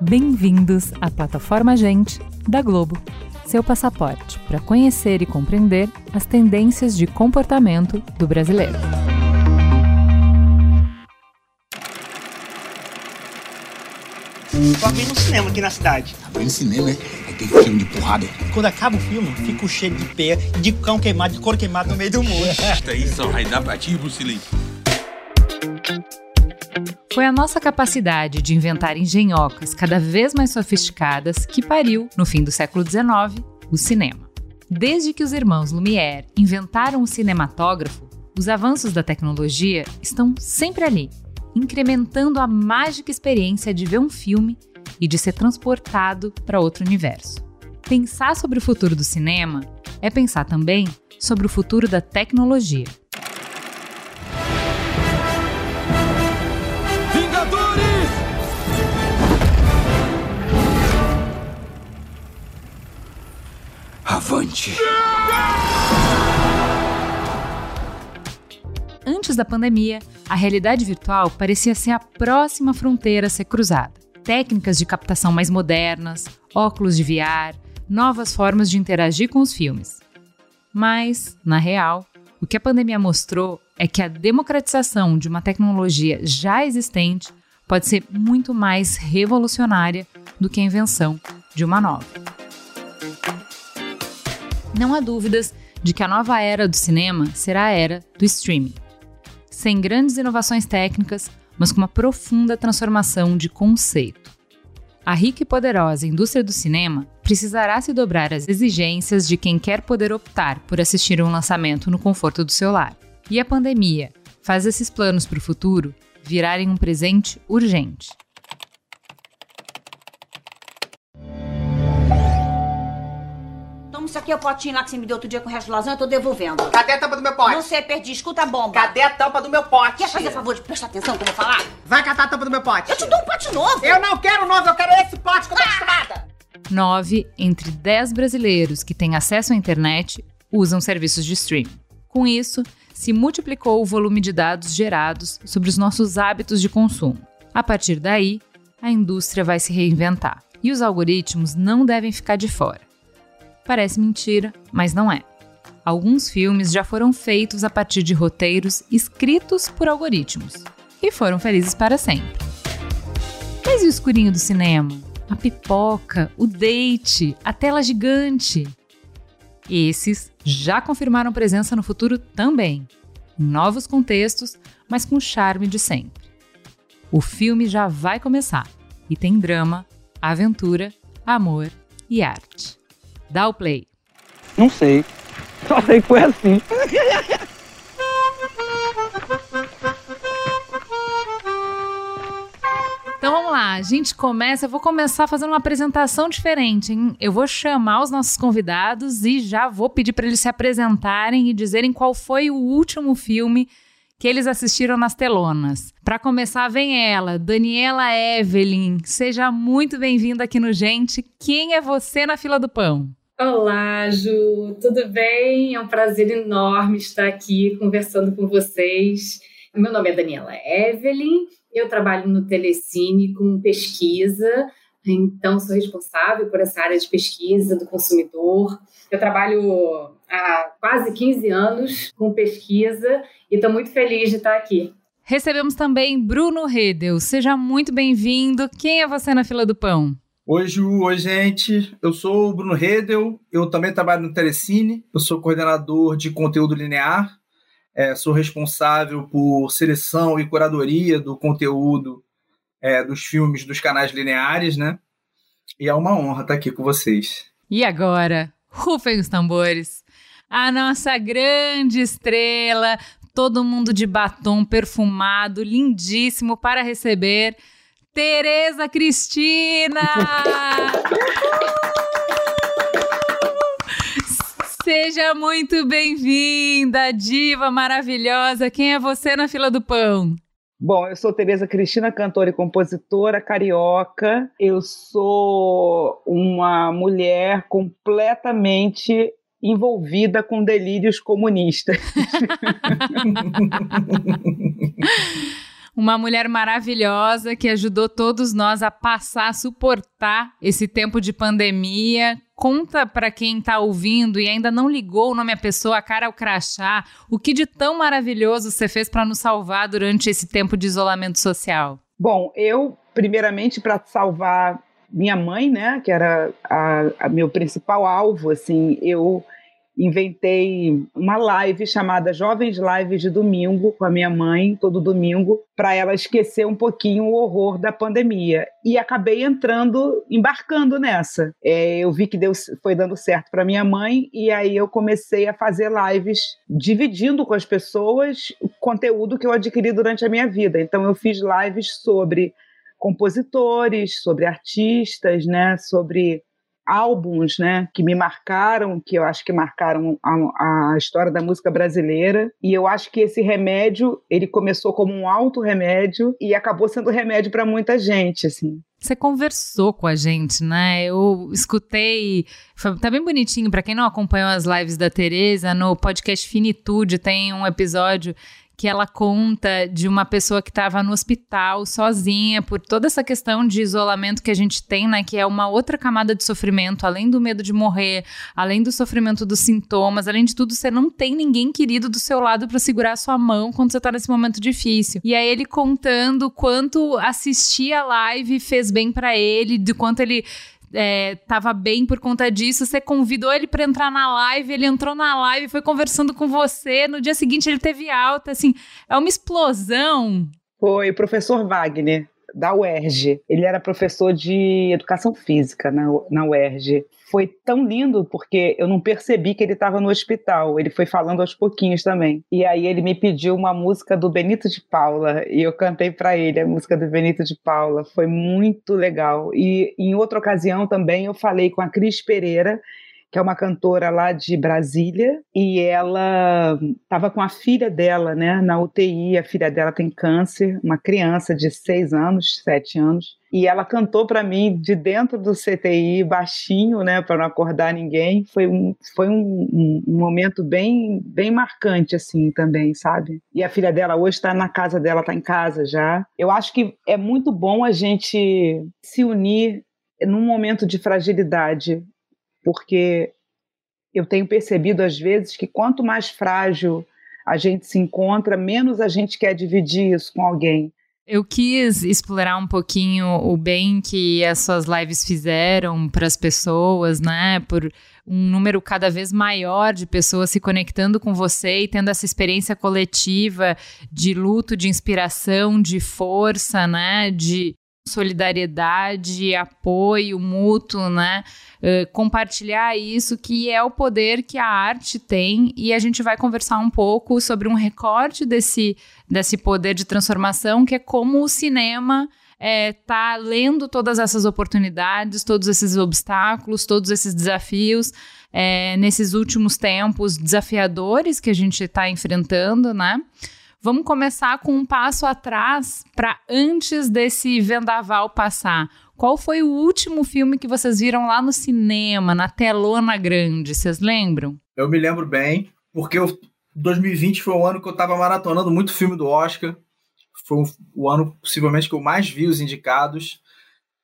Bem-vindos à plataforma Gente da Globo, seu passaporte para conhecer e compreender as tendências de comportamento do brasileiro. Tô abrindo um cinema aqui na cidade. Abrindo cinema, é? Tem filme de porrada. Quando acaba o filme, fico cheio de pé, de cão queimado, de couro queimado no meio do mundo. Isso aí só vai dar pra ti, Bruce Lee. Foi a nossa capacidade de inventar engenhocas cada vez mais sofisticadas que pariu, no fim do século XIX, o cinema. Desde que os irmãos Lumière inventaram o cinematógrafo, os avanços da tecnologia estão sempre ali, incrementando a mágica experiência de ver um filme e de ser transportado para outro universo. Pensar sobre o futuro do cinema é pensar também sobre o futuro da tecnologia. Vingadores! Avante! Antes da pandemia, a realidade virtual parecia ser a próxima fronteira a ser cruzada. Técnicas de captação mais modernas, óculos de VR, novas formas de interagir com os filmes. Mas, na real, o que a pandemia mostrou é que a democratização de uma tecnologia já existente pode ser muito mais revolucionária do que a invenção de uma nova. Não há dúvidas de que a nova era do cinema será a era do streaming. Sem grandes inovações técnicas, mas com uma profunda transformação de conceito. A rica e poderosa indústria do cinema precisará se dobrar às exigências de quem quer poder optar por assistir um lançamento no conforto do seu lar. E a pandemia faz esses planos para o futuro virarem um presente urgente. Isso aqui, é o potinho lá que você me deu outro dia com o resto de lasanha, eu tô devolvendo. Cadê a tampa do meu pote? Não sei, perdi. Escuta a bomba. Cadê a tampa do meu pote? Quer fazer favor de prestar atenção que eu vou falar? Vai catar a tampa do meu pote. Eu te dou um pote novo. Eu não quero novo, eu quero esse pote que eu tô acostumada. 9 entre 10 brasileiros que têm acesso à internet usam serviços de streaming. Com isso, se multiplicou o volume de dados gerados sobre os nossos hábitos de consumo. A partir daí, a indústria vai se reinventar e os algoritmos não devem ficar de fora. Parece mentira, mas não é. Alguns filmes já foram feitos a partir de roteiros escritos por algoritmos e foram felizes para sempre. Mas e o escurinho do cinema? A pipoca, o date, a tela gigante? Esses já confirmaram presença no futuro também, novos contextos, mas com o charme de sempre. O filme já vai começar e tem drama, aventura, amor e arte. Dá o play. Não sei. Só sei que foi assim. Então vamos lá, a gente começa. Eu vou começar fazendo uma apresentação diferente, hein? Eu vou chamar os nossos convidados e já vou pedir para eles se apresentarem e dizerem qual foi o último filme que eles assistiram nas telonas. Para começar, vem ela, Daniela Evelyn. Seja muito bem-vinda aqui no Gente. Quem é você na fila do pão? Olá, Ju, tudo bem? É um prazer enorme estar aqui conversando com vocês. Meu nome é Daniela Evelyn, eu trabalho no Telecine com pesquisa, então sou responsável por essa área de pesquisa do consumidor. Eu trabalho há quase 15 anos com pesquisa e estou muito feliz de estar aqui. Recebemos também Bruno Redel. Seja muito bem-vindo. Quem é você na fila do pão? Oi, Ju. Oi, gente. Eu sou o Bruno Redel. Eu também trabalho no Telecine. Eu sou coordenador de conteúdo linear. É, sou responsável por seleção e curadoria do conteúdo é, dos filmes dos canais lineares, né? E é uma honra estar aqui com vocês. E agora, rufem os tambores. A nossa grande estrela, todo mundo de batom perfumado, lindíssimo para receber Tereza Cristina! Seja muito bem-vinda, diva maravilhosa. Quem é você na fila do pão? Bom, eu sou Tereza Cristina, cantora e compositora carioca. Eu sou uma mulher completamente envolvida com delírios comunistas. Uma mulher maravilhosa que ajudou todos nós a passar, a suportar esse tempo de pandemia. Conta para quem está ouvindo e ainda não ligou o nome à pessoa, a cara ao crachá, o que de tão maravilhoso você fez para nos salvar durante esse tempo de isolamento social. Bom, eu, primeiramente, para salvar minha mãe, né, que era a, a meu principal alvo, assim, eu inventei uma live chamada Jovens Lives de Domingo com a minha mãe, todo domingo, para ela esquecer um pouquinho o horror da pandemia. E acabei entrando, embarcando nessa. É, eu vi que deu, foi dando certo para minha mãe, e aí eu comecei a fazer lives dividindo com as pessoas o conteúdo que eu adquiri durante a minha vida. Então eu fiz lives sobre compositores, sobre artistas, né, sobre álbuns, né, que me marcaram, que eu acho que marcaram a, a, história da música brasileira. E eu acho que esse remédio, ele começou como um auto remédio e acabou sendo remédio para muita gente, assim. Você conversou com a gente, né? Eu escutei, foi, tá bem bonitinho para quem não acompanhou as lives da Teresa, no podcast Finitude tem um episódio que ela conta de uma pessoa que estava no hospital sozinha por toda essa questão de isolamento que a gente tem, né? Que é uma outra camada de sofrimento, além do medo de morrer, além do sofrimento dos sintomas, além de tudo, você não tem ninguém querido do seu lado para segurar a sua mão quando você tá nesse momento difícil. E aí ele contando quanto assistir a live fez bem para ele, de quanto ele é, tava bem por conta disso, você convidou ele para entrar na live, ele entrou na live, foi conversando com você, no dia seguinte ele teve alta, assim, é uma explosão. Foi o professor Wagner, da UERJ. Ele era professor de educação física na, na UERJ foi tão lindo porque eu não percebi que ele estava no hospital. Ele foi falando aos pouquinhos também. E aí ele me pediu uma música do Benito de Paula e eu cantei para ele a música do Benito de Paula. Foi muito legal. E em outra ocasião também eu falei com a Cris Pereira, que é uma cantora lá de Brasília, e ela estava com a filha dela, né, na UTI. A filha dela tem câncer, uma criança de seis anos, sete anos. E ela cantou para mim de dentro do CTI, baixinho, né, para não acordar ninguém. Foi um, foi um, um, momento bem, bem marcante, assim, também, sabe? E a filha dela hoje está na casa dela, está em casa já. Eu acho que é muito bom a gente se unir num momento de fragilidade porque eu tenho percebido às vezes que quanto mais frágil a gente se encontra, menos a gente quer dividir isso com alguém. Eu quis explorar um pouquinho o bem que as suas lives fizeram para as pessoas, né? Por um número cada vez maior de pessoas se conectando com você e tendo essa experiência coletiva de luto, de inspiração, de força, né? De solidariedade, apoio mútuo, né? Uh, compartilhar isso, que é o poder que a arte tem, e a gente vai conversar um pouco sobre um recorte desse, desse poder de transformação, que é como o cinema é, lendo todas essas oportunidades, todos esses obstáculos, todos esses desafios é, nesses últimos tempos desafiadores que a gente está enfrentando, né? Vamos começar com um passo atrás para antes desse vendaval passar. Qual foi o último filme que vocês viram lá no cinema, na telona grande? Vocês lembram? Eu me lembro bem, porque eu, 2020 foi o ano que eu estava maratonando muito filme do Oscar. Foi o ano, possivelmente, que eu mais vi os indicados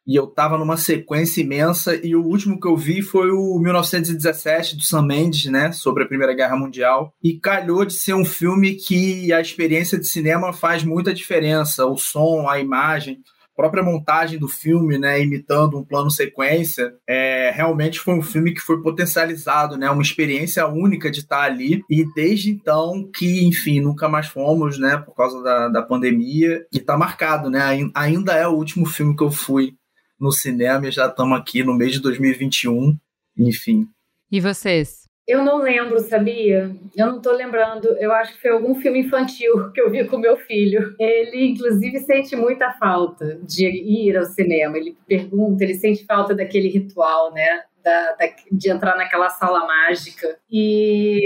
e eu tava numa sequência imensa e o último que eu vi foi o 1917 do Sam Mendes, né, sobre a Primeira Guerra Mundial, e calhou de ser um filme que a experiência de cinema faz muita diferença, o som, a imagem, a própria montagem do filme, né, imitando um plano sequência, é, realmente foi um filme que foi potencializado, né, uma experiência única de estar ali. E desde então que, enfim, nunca mais fomos, né, por causa da, da pandemia. E tá marcado, né, ainda é o último filme que eu fui no cinema e já estamos aqui no mês de 2021, enfim. E vocês? Eu não lembro, sabia? Eu não tô lembrando. Eu acho que foi algum filme infantil que eu vi com meu filho. Ele, inclusive, sente muita falta de ir ao cinema. Ele pergunta, ele sente falta daquele ritual, né? Da, da, de entrar naquela sala mágica. E,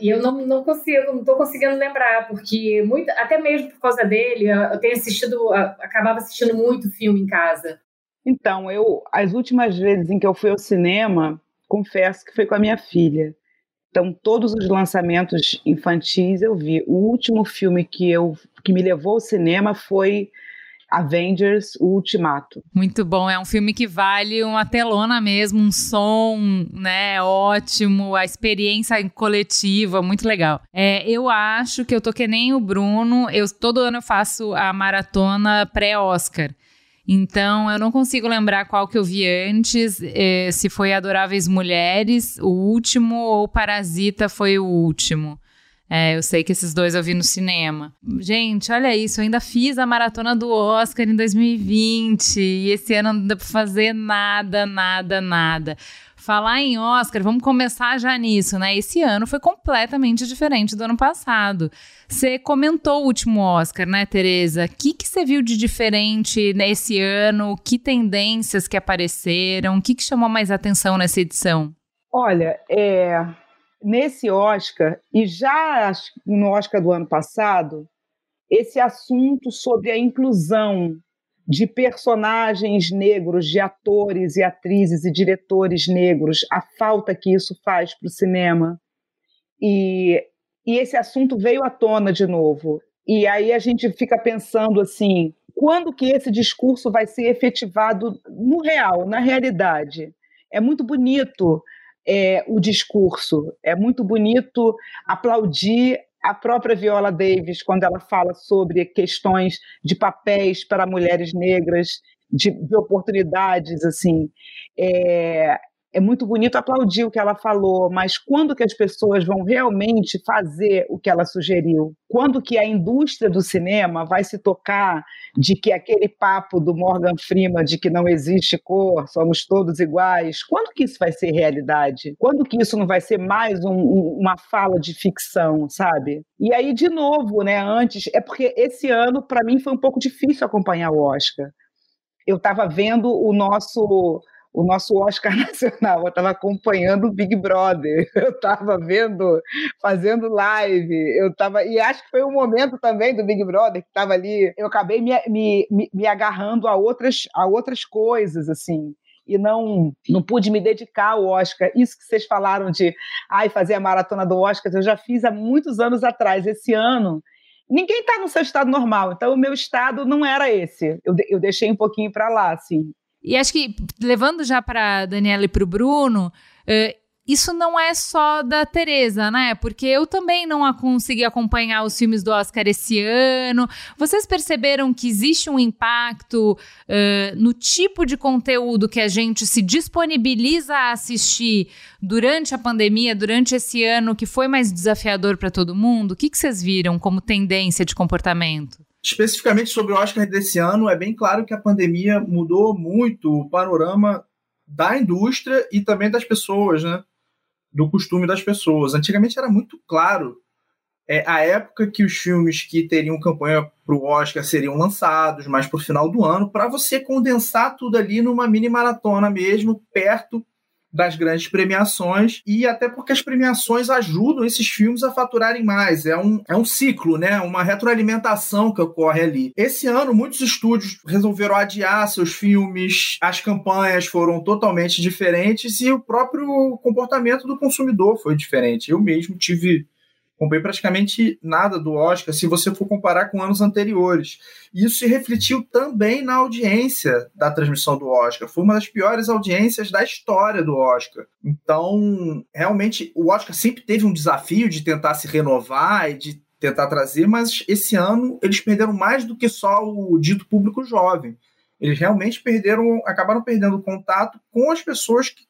e eu não, não consigo, não estou conseguindo lembrar, porque muito, até mesmo por causa dele, eu tenho assistido, acabava assistindo muito filme em casa. Então, eu as últimas vezes em que eu fui ao cinema, confesso que foi com a minha filha. Então, todos os lançamentos infantis eu vi. O último filme que eu que me levou ao cinema foi Avengers, o Ultimato. Muito bom, é um filme que vale uma telona mesmo, um som, né, ótimo, a experiência coletiva, muito legal. É, eu acho que eu tô que nem o Bruno, eu todo ano eu faço a maratona pré-Oscar. Então, eu não consigo lembrar qual que eu vi antes, eh, se foi Adoráveis Mulheres, o último, ou Parasita foi o último. É, eu sei que esses dois eu vi no cinema. Gente, olha isso, eu ainda fiz a maratona do Oscar em 2020 e esse ano não deu pra fazer nada, nada, nada. Falar em Oscar, vamos começar já nisso, né? Esse ano foi completamente diferente do ano passado. Você comentou o último Oscar, né, Tereza? O que, que você viu de diferente nesse ano? Que tendências que apareceram? O que, que chamou mais atenção nessa edição? Olha, é, nesse Oscar, e já no Oscar do ano passado, esse assunto sobre a inclusão de personagens negros, de atores e atrizes e diretores negros, a falta que isso faz para o cinema. E, e esse assunto veio à tona de novo. E aí a gente fica pensando assim, quando que esse discurso vai ser efetivado no real, na realidade? É muito bonito é, o discurso. É muito bonito aplaudir a própria Viola Davis quando ela fala sobre questões de papéis para mulheres negras, de, de oportunidades, assim. É, é muito bonito aplaudir o que ela falou, mas quando que as pessoas vão realmente fazer o que ela sugeriu? Quando que a indústria do cinema vai se tocar de que aquele papo do Morgan Freeman de que não existe cor, somos todos iguais, quando que isso vai ser realidade? Quando que isso não vai ser mais um, um, uma fala de ficção, sabe? E aí, de novo, né, antes, é porque esse ano, para mim, foi um pouco difícil acompanhar o Oscar. Eu estava vendo o nosso o nosso Oscar Nacional. Eu estava acompanhando o Big Brother, eu estava vendo, fazendo live, eu estava. E acho que foi um momento também do Big Brother que estava ali. Eu acabei me, me, me agarrando a outras, a outras coisas, assim e não não pude me dedicar ao Oscar. Isso que vocês falaram de ai, fazer a maratona do Oscar, eu já fiz há muitos anos atrás. Esse ano, ninguém está no seu estado normal, então o meu estado não era esse. Eu, eu deixei um pouquinho para lá, assim. E acho que, levando já para Daniela e para o Bruno, uh, isso não é só da Tereza, né? Porque eu também não consegui acompanhar os filmes do Oscar esse ano. Vocês perceberam que existe um impacto uh, no tipo de conteúdo que a gente se disponibiliza a assistir durante a pandemia, durante esse ano que foi mais desafiador para todo mundo? O que, que vocês viram como tendência de comportamento? Especificamente sobre o Oscar desse ano, é bem claro que a pandemia mudou muito o panorama da indústria e também das pessoas, né? Do costume das pessoas. Antigamente era muito claro é, a época que os filmes que teriam campanha para o Oscar seriam lançados, mais para o final do ano, para você condensar tudo ali numa mini maratona mesmo, perto das grandes premiações e até porque as premiações ajudam esses filmes a faturarem mais. É um, é um ciclo, né? Uma retroalimentação que ocorre ali. Esse ano, muitos estúdios resolveram adiar seus filmes, as campanhas foram totalmente diferentes e o próprio comportamento do consumidor foi diferente. Eu mesmo tive comprei praticamente nada do Oscar se você for comparar com anos anteriores. Isso se refletiu também na audiência da transmissão do Oscar. Foi uma das piores audiências da história do Oscar. Então, realmente, o Oscar sempre teve um desafio de tentar se renovar e de tentar trazer, mas esse ano eles perderam mais do que só o dito público jovem. Eles realmente perderam, acabaram perdendo contato com as pessoas que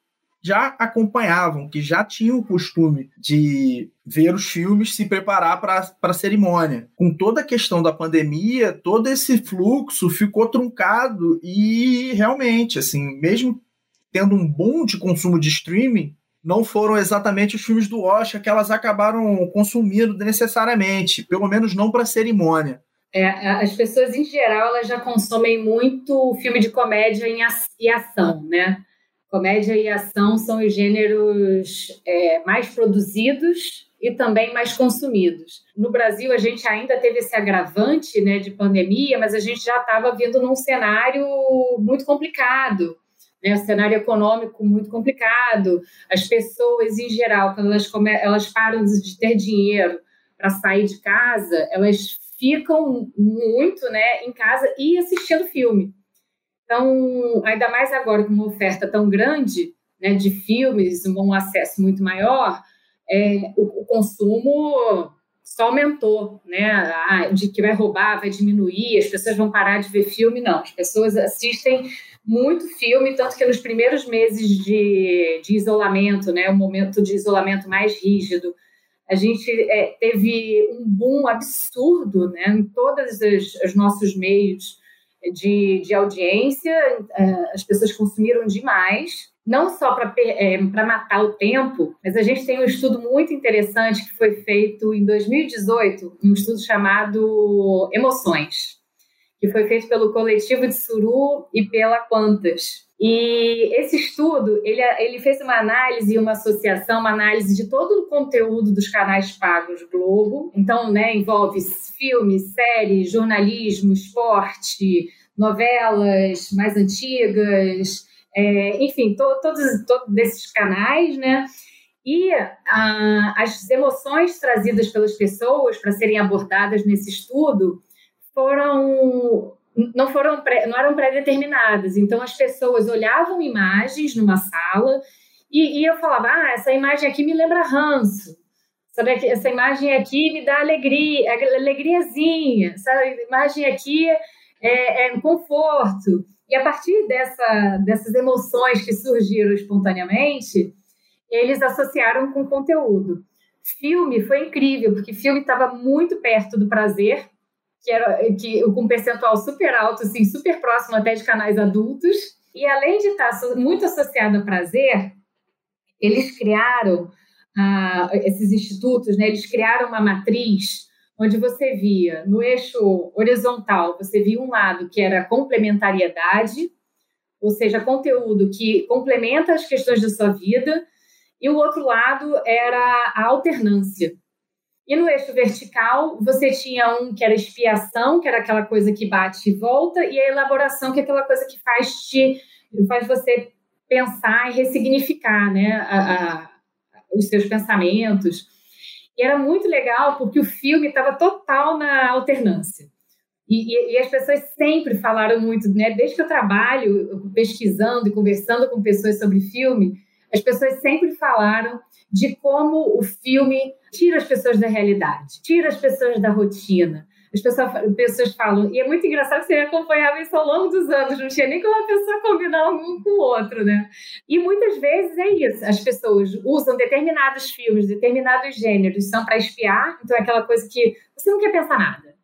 já acompanhavam, que já tinham o costume de ver os filmes, se preparar para a cerimônia. Com toda a questão da pandemia, todo esse fluxo ficou truncado e realmente, assim, mesmo tendo um boom de consumo de streaming, não foram exatamente os filmes do Oscar que elas acabaram consumindo necessariamente, pelo menos não para a cerimônia. É, as pessoas em geral elas já consomem muito filme de comédia e ação, né? Comédia e ação são os gêneros é, mais produzidos e também mais consumidos. No Brasil, a gente ainda teve esse agravante né, de pandemia, mas a gente já estava vindo num cenário muito complicado. né, o cenário econômico muito complicado, as pessoas em geral, quando elas, come, elas param de ter dinheiro para sair de casa, elas ficam muito né, em casa e assistindo filme. Então, ainda mais agora com uma oferta tão grande né, de filmes, um acesso muito maior, é, o, o, consumo só aumentou, né? Ah, de que vai roubar, vai diminuir, as pessoas vão parar de ver filme, não. As pessoas assistem muito filme, tanto que nos primeiros meses de, de isolamento, né, o momento de isolamento mais rígido, a gente é, teve um boom absurdo né, em todos os, os nossos meios de, de audiência, é, as pessoas consumiram demais, não só para é, matar o tempo, mas a gente tem um estudo muito interessante que foi feito em 2018, um estudo chamado Emoções, que foi feito pelo coletivo de Suru e pela Quantas. E esse estudo, ele, ele fez uma análise, uma associação, uma análise de todo o conteúdo dos canais pagos Globo. Então, né, envolve filmes, séries, jornalismo, esporte, novelas mais antigas, é, enfim, to, todos, todos esses canais, né? E ah, as emoções trazidas pelas pessoas para serem abordadas nesse estudo foram não foram pré, não eram pré-determinadas. Então as pessoas olhavam imagens numa sala e, e, eu falava: "Ah, essa imagem aqui me lembra ranço. Sabe, essa imagem aqui me dá alegria, alegriazinha. Essa imagem aqui é, é conforto. E a partir dessa, dessas emoções que surgiram espontaneamente, eles associaram com conteúdo. Filme foi incrível, porque filme estava muito perto do prazer, que era que, com um percentual super alto, assim, super próximo até de canais adultos. E além de estar muito associado a prazer, eles criaram, ah, esses institutos, né, eles criaram uma matriz onde você via no eixo horizontal, você via um lado que era complementariedade, ou seja, conteúdo que complementa as questões da sua vida, e o outro lado era a alternância. E no eixo vertical, você tinha um que era expiação, que era aquela coisa que bate e volta, e a elaboração, que é aquela coisa que faz, te, faz você pensar e ressignificar né, a, a, os seus pensamentos. E era muito legal porque o filme estava total na alternância. E, e, e, as pessoas sempre falaram muito, né? Desde que eu trabalho pesquisando e conversando com pessoas sobre filme, as pessoas sempre falaram de como o filme tira as pessoas da realidade, tira as pessoas da rotina. As pessoas, pessoas falam, e é muito engraçado que você acompanhava isso ao longo dos anos, não tinha nem como a pessoa combinar um com o outro, né? E muitas vezes é isso, as pessoas usam determinados filmes, determinados gêneros, são para espiar, então é aquela coisa que você não quer pensar nada,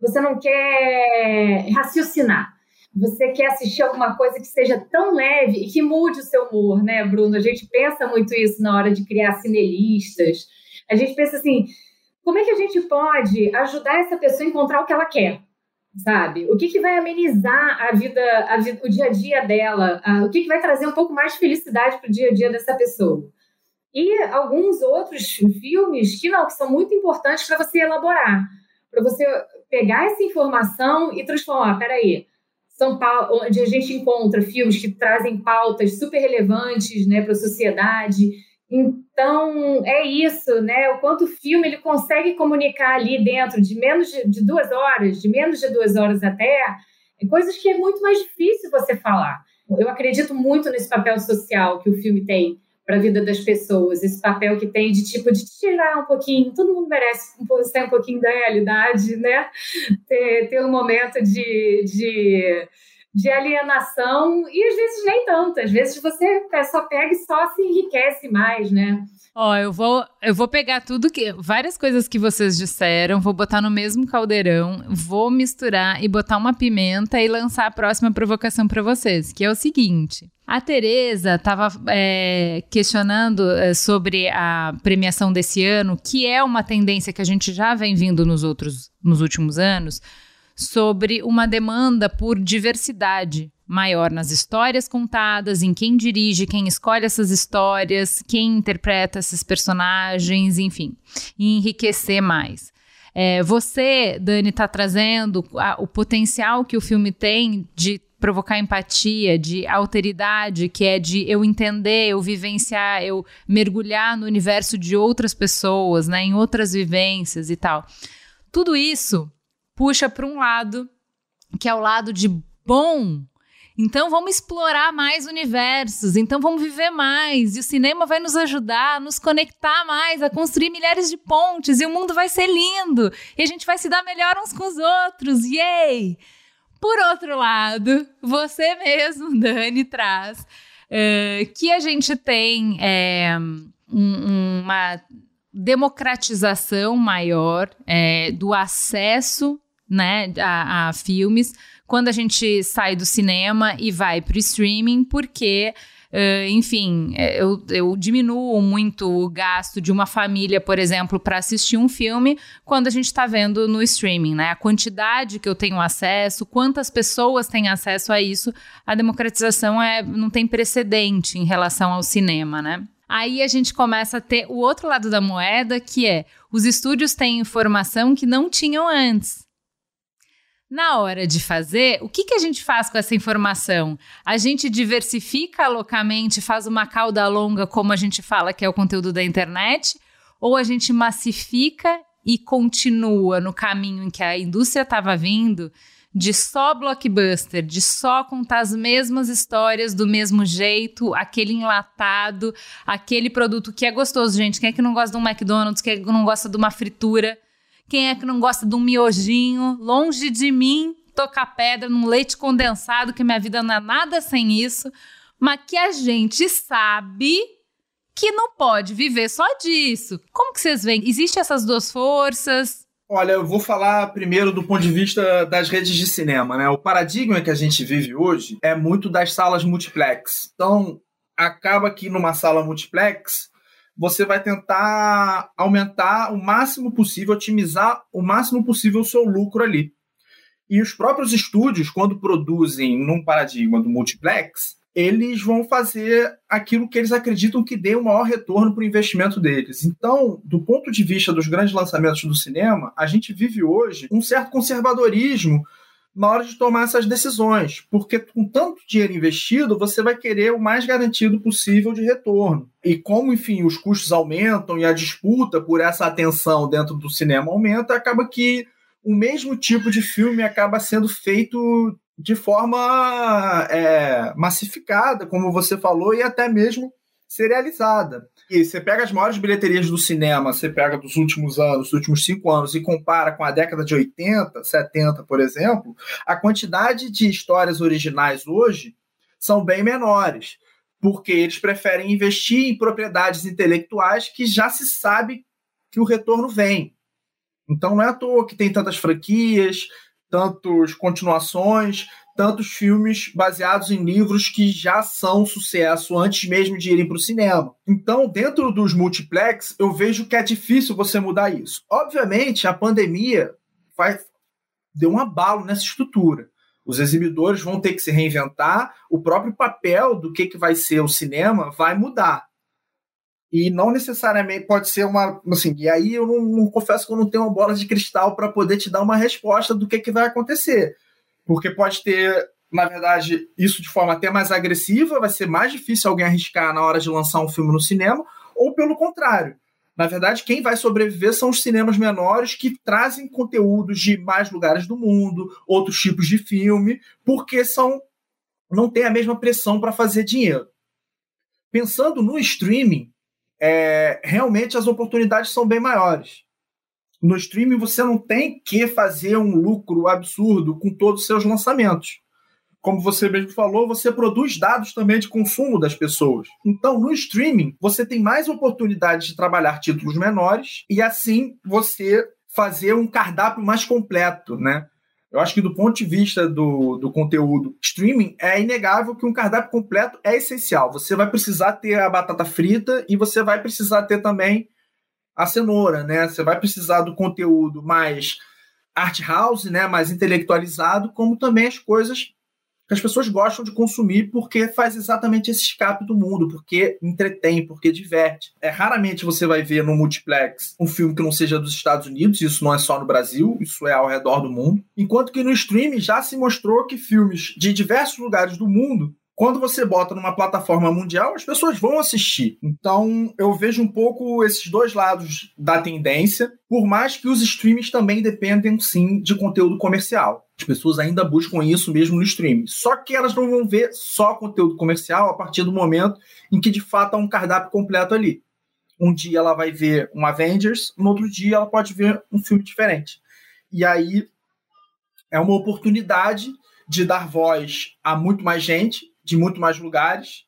você não quer raciocinar. Você quer assistir alguma coisa que seja tão leve e que mude o seu humor, né, Bruno? A gente pensa muito isso na hora de criar cinelistas. A gente pensa assim, como é que a gente pode ajudar essa pessoa a encontrar o que ela quer? Sabe? O que, que vai amenizar a vida, a vida, o dia a dia dela? o que, que vai trazer um pouco mais de felicidade para o dia a dia dessa pessoa? E alguns outros filmes que não, que são muito importantes para você elaborar, para você pegar essa informação e transformar. Peraí, São Paulo, onde a gente encontra filmes que trazem pautas super relevantes né, para a sociedade então, é isso, né? O quanto o filme ele consegue comunicar ali dentro de menos de, de duas horas, de menos de duas horas até, coisas que é muito mais difícil você falar. Eu acredito muito nesse papel social que o filme tem para a vida das pessoas, esse papel que tem de tipo de tirar um pouquinho, todo mundo merece um, um pouquinho da realidade, né? Ter, ter um momento de, de de alienação, e às vezes nem tanto, às vezes você só pega e só se enriquece mais, né? Ó, eu vou, eu vou pegar tudo que. Várias coisas que vocês disseram, vou botar no mesmo caldeirão, vou misturar e botar uma pimenta e lançar a próxima provocação para vocês, que é o seguinte. A Tereza estava é, questionando é, sobre a premiação desse ano, que é uma tendência que a gente já vem vindo nos outros, nos últimos anos sobre uma demanda por diversidade maior nas histórias contadas, em quem dirige, quem escolhe essas histórias, quem interpreta esses personagens, enfim, e enriquecer mais. É, você, Dani, está trazendo a, o potencial que o filme tem de provocar empatia, de alteridade, que é de eu entender, eu vivenciar, eu mergulhar no universo de outras pessoas, né, em outras vivências e tal. Tudo isso puxa para um lado que é o lado de bom. Então vamos explorar mais universos, então vamos viver mais. E o cinema vai nos ajudar a nos conectar mais, a construir milhares de pontes, e o mundo vai ser lindo. E a gente vai se dar melhor uns com os outros. Yay! Por outro lado, você mesmo, Dani, traz uh, que a gente tem é, um, uma democratização maior é, do acesso né, a, a filmes quando a gente sai do cinema e vai para o streaming, porque Uh, enfim, é, eu, eu, diminuo muito o gasto de uma família, por exemplo, para assistir um filme quando a gente está vendo no streaming, né? A quantidade que eu tenho acesso, quantas pessoas têm acesso a isso, a democratização é, não tem precedente em relação ao cinema, né? Aí a gente começa a ter o outro lado da moeda, que é os estúdios têm informação que não tinham antes. Na hora de fazer, o que, que a gente faz com essa informação? A gente diversifica loucamente, faz uma cauda longa, como a gente fala que é o conteúdo da internet, ou a gente massifica e continua no caminho em que a indústria estava vindo, de só blockbuster, de só contar as mesmas histórias do mesmo jeito, aquele enlatado, aquele produto que é gostoso, gente. Quem é que não gosta de um McDonald's? Quem é que não gosta de uma fritura? Quem é que não gosta de um miojinho? Longe de mim tocar pedra num leite condensado, que minha vida não é nada sem isso, mas que a gente sabe que não pode viver só disso. Como que vocês veem? Existem essas duas forças? Olha, eu vou falar primeiro do ponto de vista das redes de cinema, né? O paradigma que a gente vive hoje é muito das salas multiplex. Então, acaba que numa sala multiplex você vai tentar aumentar o máximo possível, otimizar o máximo possível o seu lucro ali. E os próprios estúdios, quando produzem num paradigma do multiplex, eles vão fazer aquilo que eles acreditam que dê o maior retorno para o investimento deles. Então, do ponto de vista dos grandes lançamentos do cinema, a gente vive hoje um certo conservadorismo na hora de tomar essas decisões, porque com tanto dinheiro investido, você vai querer o mais garantido possível de retorno. E como, enfim, os custos aumentam e a disputa por essa atenção dentro do cinema aumenta, acaba que o mesmo tipo de filme acaba sendo feito de forma é, massificada, como você falou, e até mesmo serializada. E você pega as maiores bilheterias do cinema, você pega dos últimos anos, dos últimos cinco anos, e compara com a década de 80, 70, por exemplo, a quantidade de histórias originais hoje são bem menores, porque eles preferem investir em propriedades intelectuais que já se sabe que o retorno vem. Então não é à toa que tem tantas franquias, tantas continuações, tantos filmes baseados em livros que já são sucesso antes mesmo de irem para o cinema. Então, dentro dos multiplex, eu vejo que é difícil você mudar isso. Obviamente, a pandemia vai, deu um abalo nessa estrutura. Os exibidores vão ter que se reinventar, o próprio papel do que, que vai ser o cinema vai mudar. E não necessariamente pode ser uma. Assim, e aí eu não, não confesso que eu não tenho uma bola de cristal para poder te dar uma resposta do que, que vai acontecer porque pode ter, na verdade, isso de forma até mais agressiva, vai ser mais difícil alguém arriscar na hora de lançar um filme no cinema, ou pelo contrário. Na verdade, quem vai sobreviver são os cinemas menores que trazem conteúdos de mais lugares do mundo, outros tipos de filme, porque são não tem a mesma pressão para fazer dinheiro. Pensando no streaming, é, realmente as oportunidades são bem maiores. No streaming você não tem que fazer um lucro absurdo com todos os seus lançamentos. Como você mesmo falou, você produz dados também de consumo das pessoas. Então, no streaming, você tem mais oportunidades de trabalhar títulos menores e assim você fazer um cardápio mais completo, né? Eu acho que do ponto de vista do, do conteúdo streaming, é inegável que um cardápio completo é essencial. Você vai precisar ter a batata frita e você vai precisar ter também a cenoura, né? Você vai precisar do conteúdo mais art house, né? Mais intelectualizado, como também as coisas que as pessoas gostam de consumir porque faz exatamente esse escape do mundo, porque entretém, porque diverte. É raramente você vai ver no multiplex um filme que não seja dos Estados Unidos, isso não é só no Brasil, isso é ao redor do mundo. Enquanto que no streaming já se mostrou que filmes de diversos lugares do mundo quando você bota numa plataforma mundial, as pessoas vão assistir. Então, eu vejo um pouco esses dois lados da tendência, por mais que os streams também dependem, sim, de conteúdo comercial. As pessoas ainda buscam isso mesmo no streaming. Só que elas não vão ver só conteúdo comercial a partir do momento em que, de fato, há um cardápio completo ali. Um dia ela vai ver um Avengers, no outro dia ela pode ver um filme diferente. E aí é uma oportunidade de dar voz a muito mais gente de muito mais lugares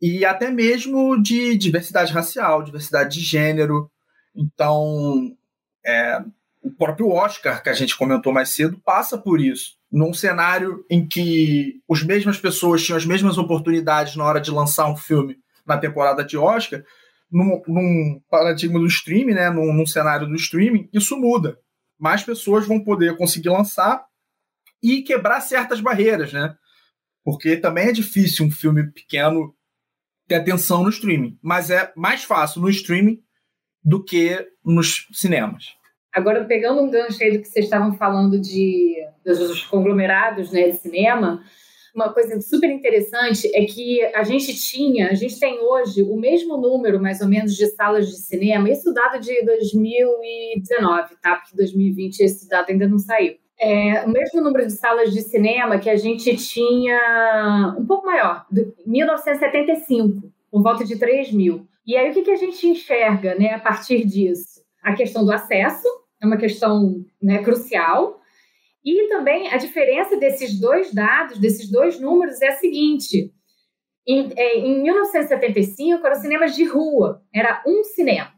e até mesmo de diversidade racial, diversidade de gênero. Então, é, o próprio Oscar, que a gente comentou mais cedo, passa por isso. Num cenário em que as mesmas pessoas tinham as mesmas oportunidades na hora de lançar um filme na temporada de Oscar, num, num paradigma do streaming, né, num, num cenário do streaming, isso muda. Mais pessoas vão poder conseguir lançar e quebrar certas barreiras, né? Porque também é difícil um filme pequeno ter atenção no streaming. Mas é mais fácil no streaming do que nos cinemas. Agora, pegando um gancho aí do que vocês estavam falando de, dos conglomerados né, de cinema, uma coisa super interessante é que a gente tinha, a gente tem hoje o mesmo número, mais ou menos, de salas de cinema, isso dado de 2019, tá? Porque 2020 esse dado ainda não saiu. É, o mesmo número de salas de cinema que a gente tinha, um pouco maior, de 1975, por volta de 3 mil. E aí o que, que a gente enxerga né, a partir disso? A questão do acesso é uma questão né, crucial. E também a diferença desses dois dados, desses dois números, é a seguinte: em, é, em 1975 eram cinemas de rua, era um cinema.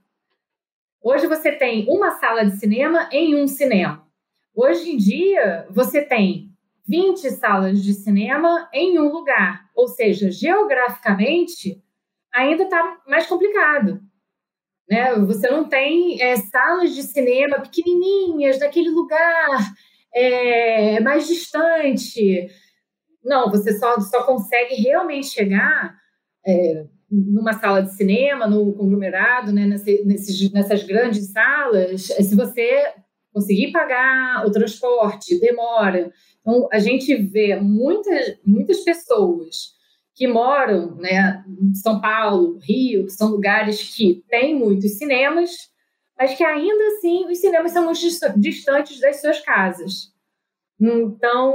Hoje você tem uma sala de cinema em um cinema. Hoje em dia, você tem 20 salas de cinema em um lugar, ou seja, geograficamente, ainda está mais complicado. Né? Você não tem é, salas de cinema pequenininhas, daquele lugar é, mais distante. Não, você só, só consegue realmente chegar é, numa sala de cinema, no conglomerado, né, nesses, nessas grandes salas, se você conseguir pagar o transporte, demora. Então, a gente vê muitas, muitas pessoas que moram né, em São Paulo, Rio, que são lugares que têm muitos cinemas, mas que ainda assim os cinemas são muito distantes das suas casas. Então,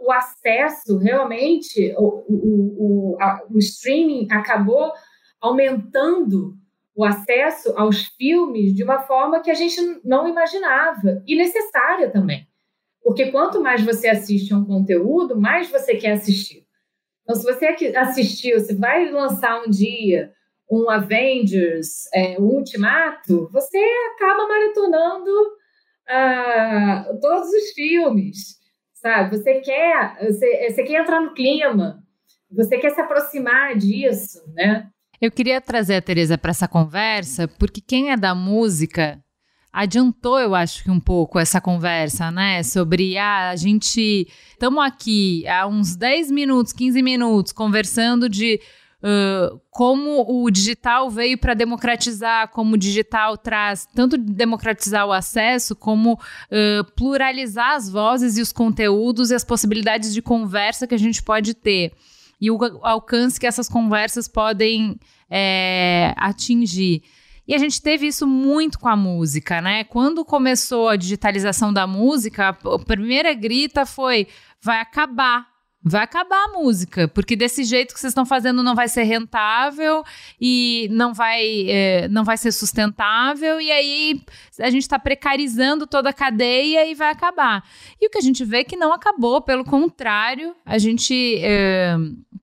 o acesso realmente, o, o, o, a, o streaming acabou aumentando o acesso aos filmes de uma forma que a gente não imaginava e necessária também. Porque quanto mais você assiste a um conteúdo, mais você quer assistir. Então, se você assistiu, se vai lançar um dia um Avengers, é, um Ultimato, você acaba maratonando uh, todos os filmes, sabe? Você quer, você, você quer entrar no clima, você quer se aproximar disso, né? Eu queria trazer a Teresa para essa conversa, porque quem é da música adiantou, eu acho que um pouco essa conversa, né? Sobre ah, a gente estamos aqui há uns 10 minutos, 15 minutos conversando de Uh, como o digital veio para democratizar, como o digital traz tanto democratizar o acesso, como uh, pluralizar as vozes e os conteúdos e as possibilidades de conversa que a gente pode ter e o alcance que essas conversas podem é, atingir. E a gente teve isso muito com a música, né? Quando começou a digitalização da música, a primeira grita foi: vai acabar vai acabar a música, porque desse jeito que vocês estão fazendo não vai ser rentável e não vai, é, não vai ser sustentável, e aí a gente está precarizando toda a cadeia e vai acabar. E o que a gente vê é que não acabou, pelo contrário, a gente é,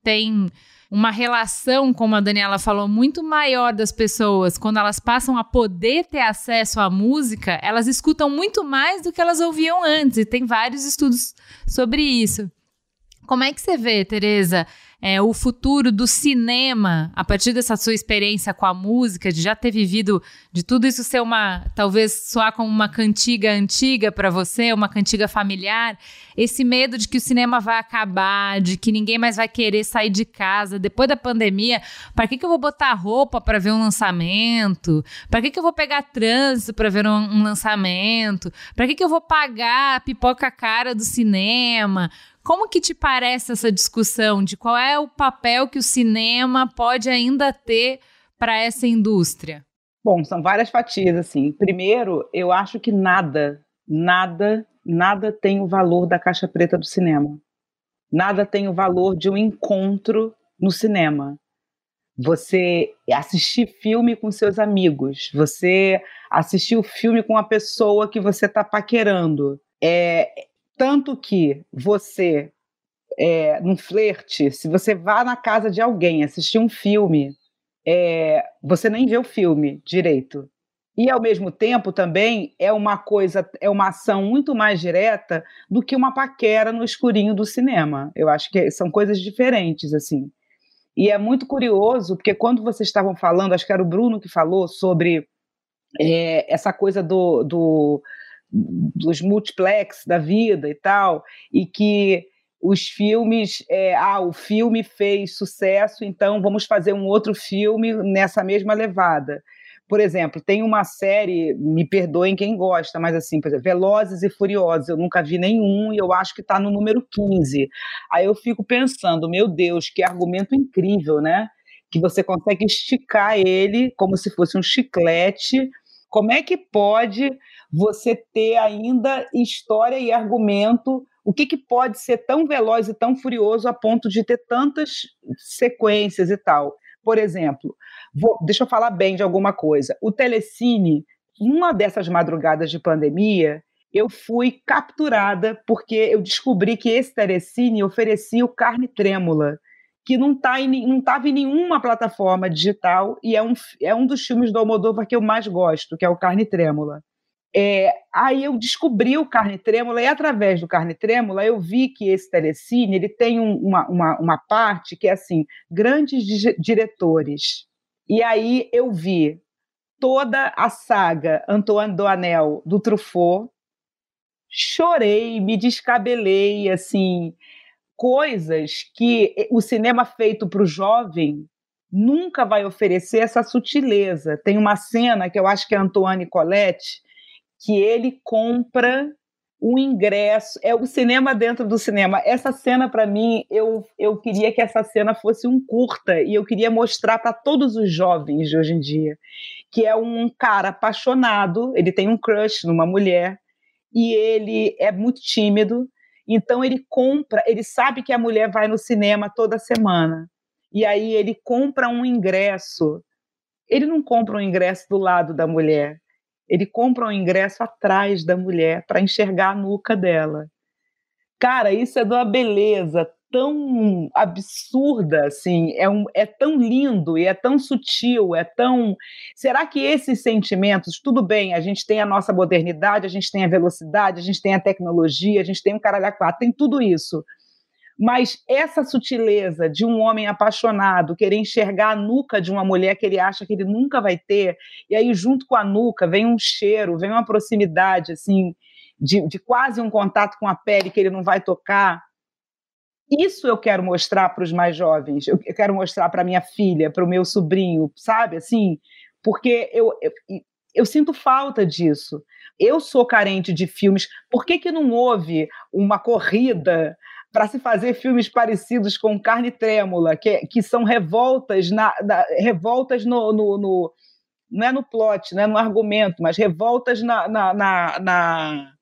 tem uma relação, como a Daniela falou, muito maior das pessoas quando elas passam a poder ter acesso à música, elas escutam muito mais do que elas ouviam antes, e tem vários estudos sobre isso. Como é que você vê, Tereza, é, o futuro do cinema, a partir dessa sua experiência com a música, de já ter vivido, de tudo isso ser uma, talvez soar como uma cantiga antiga para você, uma cantiga familiar, esse medo de que o cinema vai acabar, de que ninguém mais vai querer sair de casa depois da pandemia, para que, que eu vou botar roupa para ver um lançamento? Para que, que eu vou pegar trânsito para ver um, um lançamento? Para que, que eu vou pagar a pipoca cara do cinema? Como que te parece essa discussão de qual é o papel que o cinema pode ainda ter para essa indústria? Bom, são várias fatias assim. Primeiro, eu acho que nada, nada, nada tem o valor da caixa preta do cinema. Nada tem o valor de um encontro no cinema. Você assistir filme com seus amigos, você assistir o filme com a pessoa que você está paquerando. É, tanto que você, é, num flerte, se você vá na casa de alguém assistir um filme, é, você nem vê o filme direito. E, ao mesmo tempo, também é uma coisa, é uma ação muito mais direta do que uma paquera no escurinho do cinema. Eu acho que são coisas diferentes, assim. E é muito curioso, porque quando vocês estavam falando, acho que era o Bruno que falou sobre é, essa coisa do, do dos multiplex da vida e tal, e que os filmes, é, ah, o filme fez sucesso, então vamos fazer um outro filme nessa mesma levada. Por exemplo, tem uma série, me perdoem quem gosta, mas assim, por exemplo, Velozes e Furiosos, eu nunca vi nenhum e eu acho que está no número 15. Aí eu fico pensando, meu Deus, que argumento incrível, né? Que você consegue esticar ele como se fosse um chiclete. Como é que pode você ter ainda história e argumento. O que, que pode ser tão veloz e tão furioso a ponto de ter tantas sequências e tal? Por exemplo, vou, deixa eu falar bem de alguma coisa. O Telecine, numa dessas madrugadas de pandemia, eu fui capturada porque eu descobri que esse Telecine oferecia o Carne Trêmula, que não tá estava em, em nenhuma plataforma digital e é um, é um dos filmes do Almodóvar que eu mais gosto, que é o Carne Trêmula. É, aí eu descobri o Carne Trêmula e através do Carne Trêmula eu vi que esse telecine ele tem um, uma, uma, uma parte que é assim, grandes diretores. E aí eu vi toda a saga Antoine Doanel do Truffaut, chorei, me descabelei, assim, coisas que o cinema feito para o jovem nunca vai oferecer essa sutileza. Tem uma cena que eu acho que é Antoine Colette, que ele compra o ingresso, é o cinema dentro do cinema. Essa cena, para mim, eu, eu queria que essa cena fosse um curta e eu queria mostrar para todos os jovens de hoje em dia, que é um cara apaixonado, ele tem um crush numa mulher e ele é muito tímido, então ele compra, ele sabe que a mulher vai no cinema toda semana. E aí ele compra um ingresso. Ele não compra um ingresso do lado da mulher, ele compra um ingresso atrás da mulher para enxergar a nuca dela. Cara, isso é de uma beleza tão absurda, assim, é, um, é tão lindo e é tão sutil, é tão. Será que esses sentimentos, tudo bem, a gente tem a nossa modernidade, a gente tem a velocidade, a gente tem a tecnologia, a gente tem o caralho a quatro, tem tudo isso. Mas essa sutileza de um homem apaixonado querer enxergar a nuca de uma mulher que ele acha que ele nunca vai ter, e aí junto com a nuca vem um cheiro, vem uma proximidade, assim, de, de quase um contato com a pele que ele não vai tocar. Isso eu quero mostrar para os mais jovens, eu quero mostrar para minha filha, para o meu sobrinho, sabe? Assim, porque eu, eu, eu sinto falta disso. Eu sou carente de filmes. Por que, que não houve uma corrida para se fazer filmes parecidos com Carne Trêmula, que, que são revoltas, na, na revoltas no, no, no, não é no plot, não é no argumento, mas revoltas na, na, na, na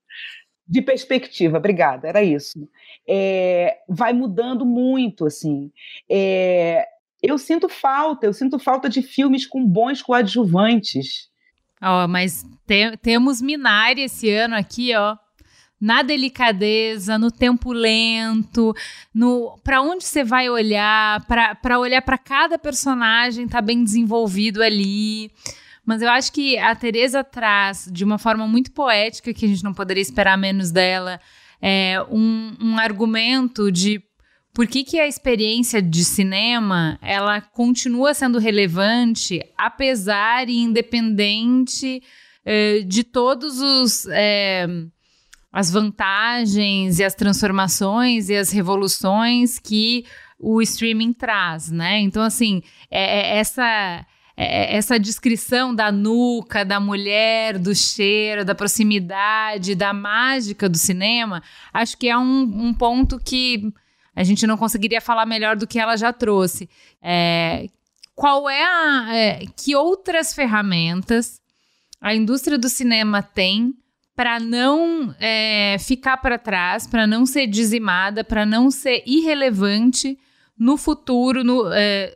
de perspectiva. Obrigada, era isso. É, vai mudando muito, assim. É, eu sinto falta, eu sinto falta de filmes com bons coadjuvantes. Ó, mas te, temos Minari esse ano aqui, ó na delicadeza, no tempo lento, no para onde você vai olhar, para olhar para cada personagem tá bem desenvolvido ali. Mas eu acho que a Teresa traz de uma forma muito poética que a gente não poderia esperar menos dela, é, um, um argumento de por que, que a experiência de cinema ela continua sendo relevante, apesar e independente eh, de todos os eh, as vantagens e as transformações e as revoluções que o streaming traz, né? Então, assim, é, é essa é, essa descrição da nuca, da mulher, do cheiro, da proximidade, da mágica do cinema, acho que é um, um ponto que a gente não conseguiria falar melhor do que ela já trouxe. É, qual é a. É, que outras ferramentas a indústria do cinema tem para não é, ficar para trás, para não ser dizimada, para não ser irrelevante no futuro, no, é,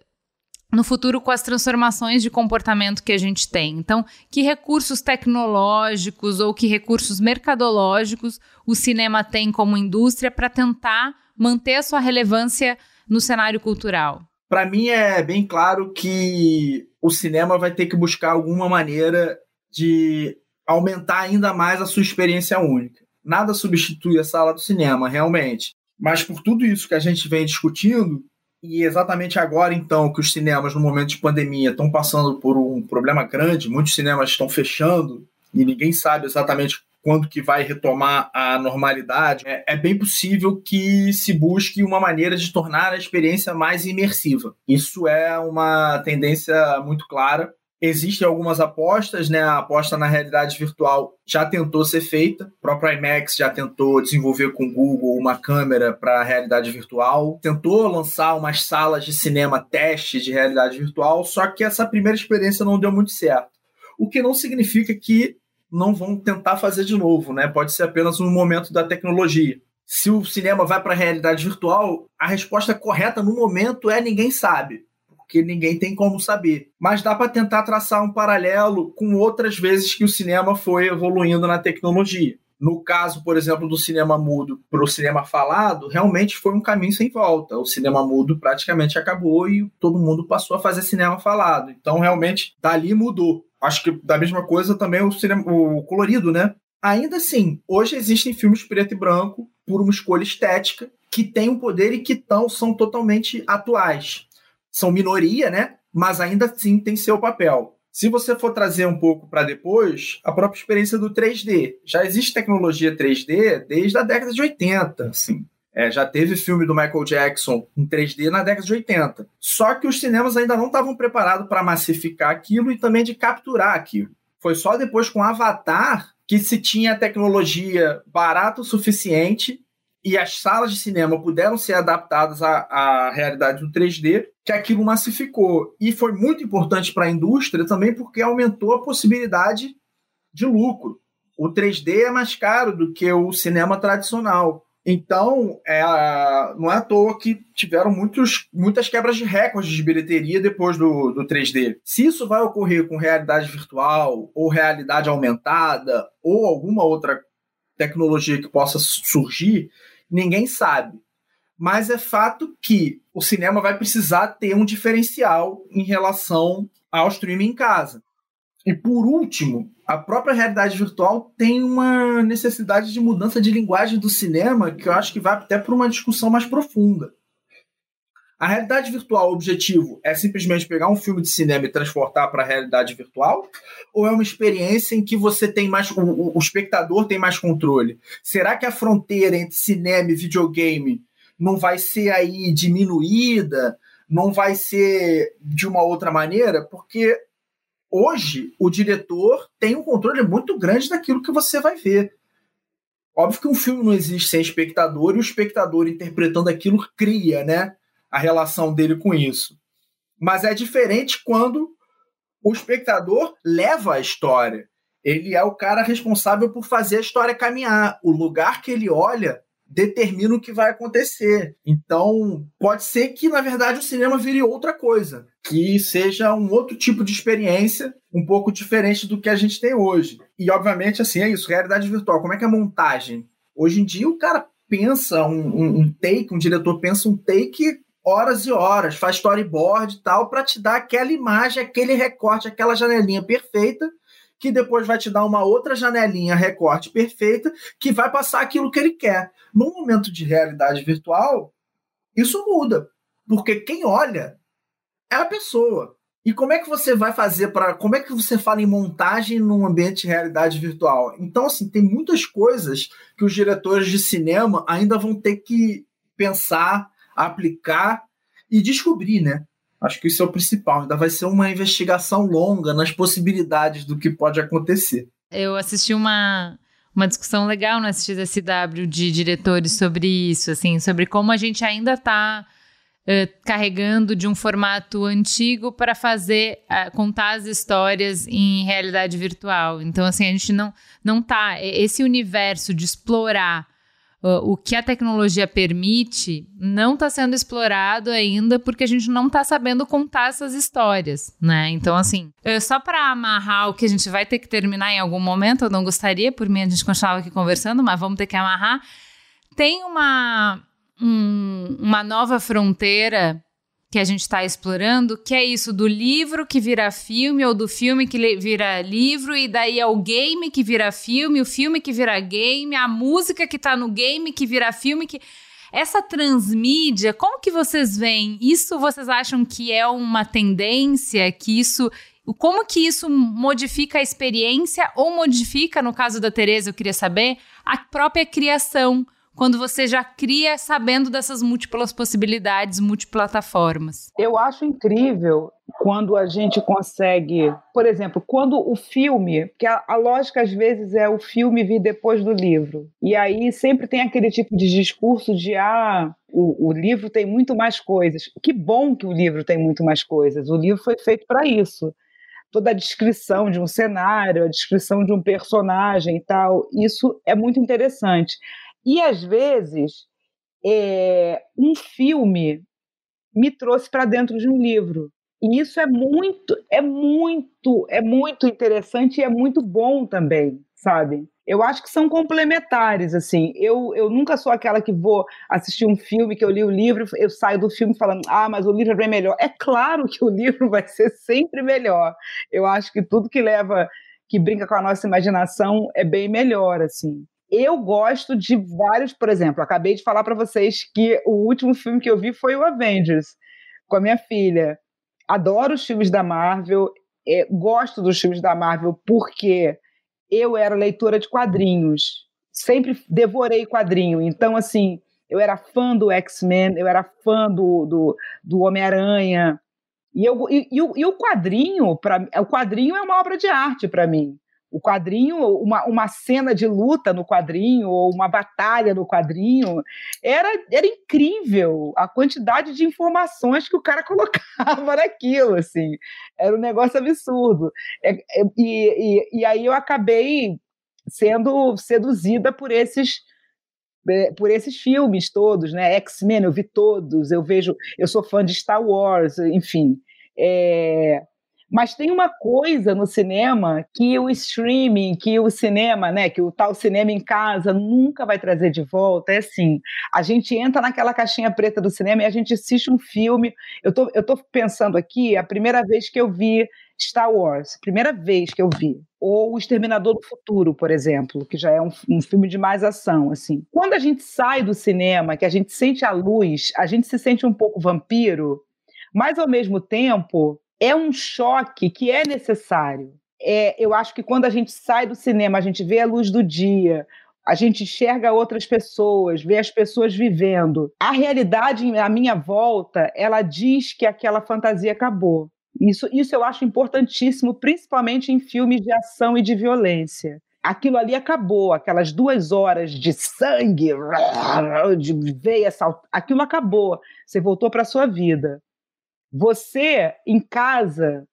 no futuro com as transformações de comportamento que a gente tem. Então, que recursos tecnológicos ou que recursos mercadológicos o cinema tem como indústria para tentar manter a sua relevância no cenário cultural? Para mim é bem claro que o cinema vai ter que buscar alguma maneira de aumentar ainda mais a sua experiência única. Nada substitui a sala do cinema, realmente. Mas por tudo isso que a gente vem discutindo, e exatamente agora, então, que os cinemas, no momento de pandemia, estão passando por um problema grande, muitos cinemas estão fechando e ninguém sabe exatamente quando que vai retomar a normalidade, é, é, bem possível que se busque uma maneira de tornar a experiência mais imersiva. Isso é uma tendência muito clara. Existem algumas apostas, né? A aposta na realidade virtual já tentou ser feita. O próprio IMAX já tentou desenvolver com o Google uma câmera para realidade virtual. Tentou lançar umas salas de cinema teste de realidade virtual, só que essa primeira experiência não deu muito certo. O que não significa que não vão tentar fazer de novo, né? Pode ser apenas um momento da tecnologia. Se o cinema vai para a realidade virtual, a resposta correta no momento é ninguém sabe porque ninguém tem como saber. Mas dá para tentar traçar um paralelo com outras vezes que o cinema foi evoluindo na tecnologia. No caso, por exemplo, do cinema mudo para o cinema falado, realmente foi um caminho sem volta. O cinema mudo praticamente acabou e todo mundo passou a fazer cinema falado. Então, realmente, dali mudou. Acho que da mesma coisa também o, cinema, o colorido, né? Ainda assim, hoje existem filmes preto e branco por uma escolha estética que tem um poder e que tão, são totalmente atuais são minoria, né? Mas ainda assim tem seu papel. Se você for trazer um pouco para depois, a própria experiência do 3D. Já existe tecnologia 3D desde a década de 80, assim. É, já teve filme do Michael Jackson em 3D na década de 80. Só que os cinemas ainda não estavam preparados para massificar aquilo e também de capturar aquilo. Foi só depois com Avatar que se tinha tecnologia barata o suficiente e as salas de cinema puderam ser adaptadas à, à realidade do 3D, que aquilo massificou. E foi muito importante para a indústria também porque aumentou a possibilidade de lucro. O 3D é mais caro do que o cinema tradicional. Então, é, não é à toa que tiveram muitos, muitas quebras de recordes de bilheteria depois do, do 3D. Se isso vai ocorrer com realidade virtual, ou realidade aumentada, ou alguma outra tecnologia que possa surgir, ninguém sabe. Mas é fato que o cinema vai precisar ter um diferencial em relação ao streaming em casa. E por último, a própria realidade virtual tem uma necessidade de mudança de linguagem do cinema que eu acho que vai até para uma discussão mais profunda. A realidade virtual, o objetivo é simplesmente pegar um filme de cinema e transportar para a realidade virtual? Ou é uma experiência em que você tem mais. O, o, espectador tem mais controle? Será que a fronteira entre cinema e videogame não vai ser aí diminuída? Não vai ser de uma outra maneira? Porque hoje o diretor tem um controle muito grande daquilo que você vai ver. Óbvio que um filme não existe sem espectador e o espectador interpretando aquilo cria, né? A relação dele com isso. Mas é diferente quando o espectador leva a história. Ele é o cara responsável por fazer a história caminhar. O lugar que ele olha determina o que vai acontecer. Então, pode ser que, na verdade, o cinema vire outra coisa, que seja um outro tipo de experiência, um pouco diferente do que a gente tem hoje. E, obviamente, assim, é isso, realidade virtual. Como é que é a montagem? Hoje em dia, o cara pensa um, um, um take, um diretor pensa um take horas e horas, faz storyboard e tal, para te dar aquela imagem, aquele recorte, aquela janelinha perfeita, que depois vai te dar uma outra janelinha, recorte perfeita, que vai passar aquilo que ele quer. No momento de realidade virtual, isso muda. Porque quem olha é a pessoa. E como é que você vai fazer para. Como é que você fala em montagem num ambiente de realidade virtual? Então, assim, tem muitas coisas que os diretores de cinema ainda vão ter que pensar, aplicar e descobrir, né? Acho que isso é o principal. Ainda vai ser uma investigação longa nas possibilidades do que pode acontecer. Eu assisti uma, uma discussão legal no SXSW de diretores sobre isso, assim, sobre como a gente ainda está uh, carregando de um formato antigo para fazer, uh, contar as histórias em realidade virtual. Então, assim, a gente não, não tá. Esse universo de explorar o que a tecnologia permite não está sendo explorado ainda porque a gente não está sabendo contar essas histórias, né? Então, assim, só para amarrar o que a gente vai ter que terminar em algum momento, eu não gostaria, por mim a gente continuava aqui conversando, mas vamos ter que amarrar. Tem uma, um, uma nova fronteira que a gente está explorando, que é isso do livro que vira filme, ou do filme que vira livro, e daí é o game que vira filme, o filme que vira game, a música que está no game que vira filme, que essa transmídia, como que vocês veem? Isso vocês acham que é uma tendência, que isso como que isso modifica a experiência ou modifica, no caso da Tereza, eu queria saber, a própria criação? Quando você já cria sabendo dessas múltiplas possibilidades, multiplataformas? Eu acho incrível quando a gente consegue, por exemplo, quando o filme, que a, a, lógica às vezes é o filme vir depois do livro, e aí sempre tem aquele tipo de discurso de ah, o, o livro tem muito mais coisas. Que bom que o livro tem muito mais coisas. O livro foi feito para isso toda a descrição de um cenário, a descrição de um personagem e tal. Isso é muito interessante. E às vezes é, um filme me trouxe para dentro de um livro. E isso é muito, é muito, é muito interessante e é muito bom também, sabe? Eu acho que são complementares, assim. Eu, eu nunca sou aquela que vou assistir um filme, que eu li o livro, eu saio do filme falando, ah, mas o livro é melhor. É claro que o livro vai ser sempre melhor. Eu acho que tudo que leva, que brinca com a nossa imaginação é bem melhor, assim. Eu gosto de vários, por exemplo, acabei de falar para vocês que o último filme que eu vi foi o Avengers, com a minha filha. Adoro os filmes da Marvel, é, gosto dos filmes da Marvel porque eu era leitora de quadrinhos, sempre devorei quadrinho. Então, assim, eu era fã do X-Men, eu era fã do, do, do Homem-Aranha. E, eu, e, e, o, e o quadrinho, pra, o quadrinho é uma obra de arte para mim o quadrinho, uma, uma cena de luta no quadrinho, ou uma batalha no quadrinho, era, era incrível a quantidade de informações que o cara colocava naquilo, assim, era um negócio absurdo. É, é, e, e, e aí eu acabei sendo seduzida por esses é, por esses filmes todos, né? X-Men, eu vi todos, eu vejo, eu sou fã de Star Wars, enfim. É, mas tem uma coisa no cinema que o streaming, que o cinema, né, que o tal cinema em casa nunca vai trazer de volta. É assim, a gente entra naquela caixinha preta do cinema e a gente assiste um filme. Eu tô, eu tô pensando aqui, a primeira vez que eu vi Star Wars, primeira vez que eu vi. Ou O Exterminador do Futuro, por exemplo, que já é um, um, filme de mais ação, assim. Quando a gente sai do cinema, que a gente sente a luz, a gente se sente um pouco vampiro, mas ao mesmo tempo é um choque que é necessário. É, eu acho que quando a gente sai do cinema, a gente vê a luz do dia, a gente enxerga outras pessoas, vê as pessoas vivendo. A realidade à minha volta, ela diz que aquela fantasia acabou. Isso, isso eu acho importantíssimo, principalmente em filmes de ação e de violência. Aquilo ali acabou, aquelas duas horas de sangue, de veia, aquilo acabou. Você voltou para sua vida. Você, em casa,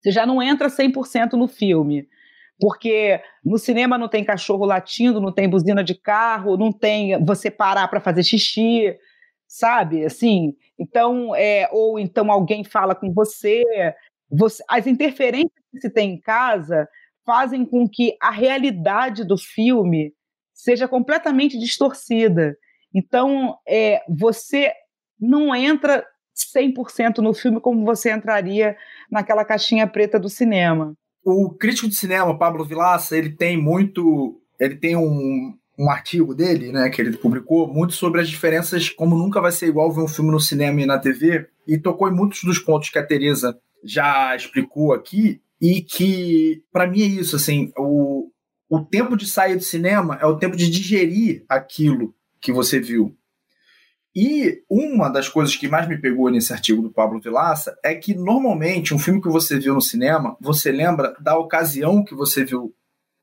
você já não entra 100% no filme. Porque no cinema não tem cachorro latindo, não tem buzina de carro, não tem você parar para fazer xixi, sabe? Assim, então, é, ou então alguém fala com você, você. As interferências que se tem em casa fazem com que a realidade do filme seja completamente distorcida. Então, é, você não entra 100% no filme como você entraria naquela caixinha preta do cinema. O crítico de cinema, Pablo Vilaça, ele tem muito, ele tem um, um artigo dele, né, que ele publicou, muito sobre as diferenças, como nunca vai ser igual ver um filme no cinema e na TV, e tocou em muitos dos pontos que a Teresa já explicou aqui, e que, para mim, é isso, assim, o, o tempo de sair do cinema é o tempo de digerir aquilo que você viu. E uma das coisas que mais me pegou nesse artigo do Pablo Vilaça é que normalmente um filme que você viu no cinema, você lembra da ocasião que você viu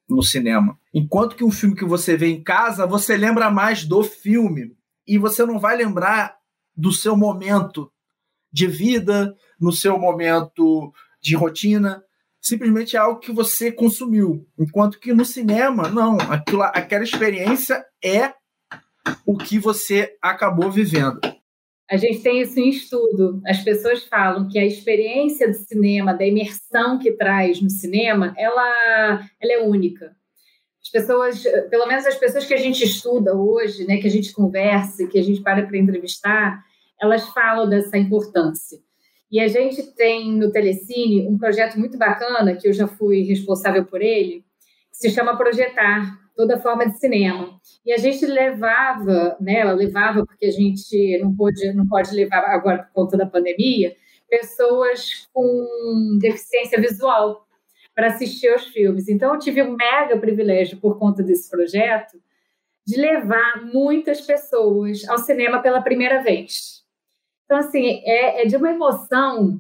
no cinema. Enquanto que um filme que você vê em casa, você lembra mais do filme e você não vai lembrar do seu momento de vida, no seu momento de rotina, simplesmente é algo que você consumiu. Enquanto que no cinema, não, aquilo, aquela experiência é o que você acabou vivendo. A gente tem isso em estudo. As pessoas falam que a experiência do cinema, da imersão que traz no cinema, ela, ela é única. As pessoas, pelo menos as pessoas que a gente estuda hoje, né, que a gente conversa, que a gente para para entrevistar, elas falam dessa importância. E a gente tem no Telecine um projeto muito bacana, que eu já fui responsável por ele, que se chama Projetar, toda forma de cinema. E a gente levava, né, ela levava, porque a gente não pode, não pode levar agora por conta da pandemia, pessoas com deficiência visual para assistir aos filmes. Então, eu tive um mega privilégio, por conta desse projeto, de levar muitas pessoas ao cinema pela primeira vez. Então, assim, é, é de uma emoção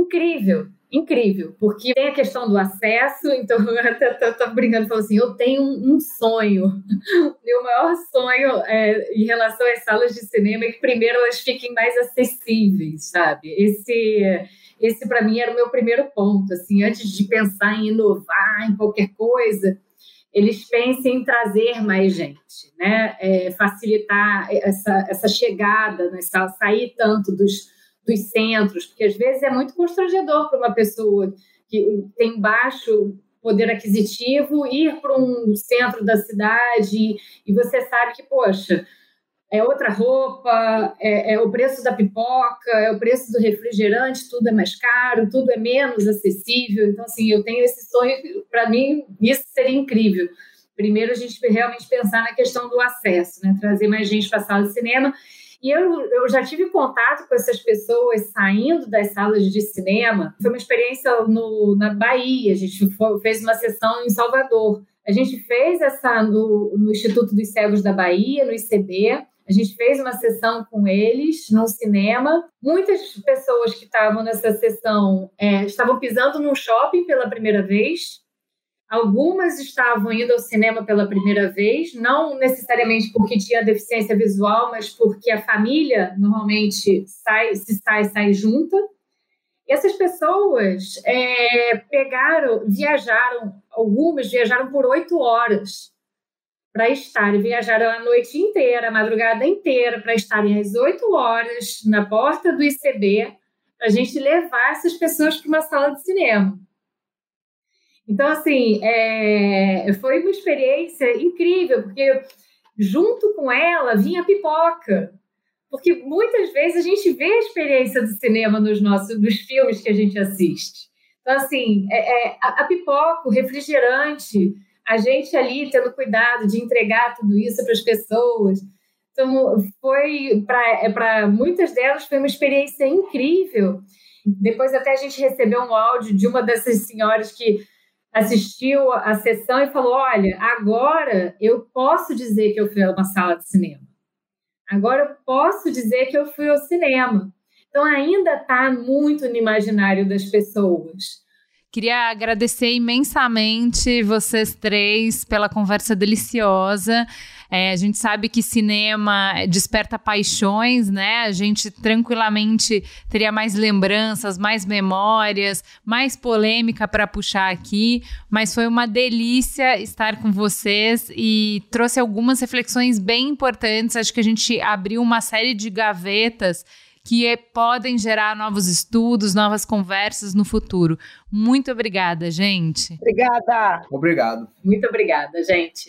incrível incrível, porque tem a questão do acesso, então eu até estou brincando, falando assim, eu tenho um, um sonho, meu maior sonho é, em relação às salas de cinema é que primeiro elas fiquem mais acessíveis, sabe? Esse, esse para mim era o meu primeiro ponto, assim, antes de pensar em inovar em qualquer coisa, eles pensem em trazer mais gente, né? É, facilitar essa, essa chegada salas, sair tanto dos dos centros, porque às vezes é muito constrangedor para uma pessoa que tem baixo poder aquisitivo ir para um centro da cidade e você sabe que, poxa, é outra roupa, é, é, o preço da pipoca, é o preço do refrigerante, tudo é mais caro, tudo é menos acessível. Então, assim, eu tenho esse sonho, para mim, isso seria incrível. Primeiro, a gente realmente pensar na questão do acesso, né? trazer mais gente para a sala de cinema e eu, eu já tive contato com essas pessoas saindo das salas de cinema. Foi uma experiência no, na Bahia, a gente foi, fez uma sessão em Salvador. A gente fez essa no, no Instituto dos Cegos da Bahia, no ICB. A gente fez uma sessão com eles no cinema. Muitas pessoas que estavam nessa sessão é, estavam pisando num shopping pela primeira vez. Algumas estavam indo ao cinema pela primeira vez, não necessariamente porque tinha deficiência visual, mas porque a família normalmente sai, se sai, sai junta. Essas pessoas é, pegaram, viajaram, algumas viajaram por oito horas para estarem, viajaram a noite inteira, a madrugada inteira, para estarem às oito horas na porta do ICB, para a gente levar essas pessoas para uma sala de cinema. Então, assim, é, foi uma experiência incrível, porque junto com ela vinha pipoca. Porque muitas vezes a gente vê a experiência do cinema nos nossos dos filmes que a gente assiste. Então, assim, é, é, a, a pipoca, o refrigerante, a gente ali tendo cuidado de entregar tudo isso para as pessoas. Então, foi para é, muitas delas foi uma experiência incrível. Depois até a gente recebeu um áudio de uma dessas senhoras que assistiu a sessão e falou: Olha, agora eu posso dizer que eu fui a uma sala de cinema. Agora eu posso dizer que eu fui ao cinema. Então ainda está muito no imaginário das pessoas. Queria agradecer imensamente vocês três pela conversa deliciosa. É, a gente sabe que cinema desperta paixões, né? A gente tranquilamente teria mais lembranças, mais memórias, mais polêmica para puxar aqui, mas foi uma delícia estar com vocês e trouxe algumas reflexões bem importantes. Acho que a gente abriu uma série de gavetas que é, podem gerar novos estudos, novas conversas no futuro. Muito obrigada, gente. Obrigada. Obrigado. Muito obrigada, gente.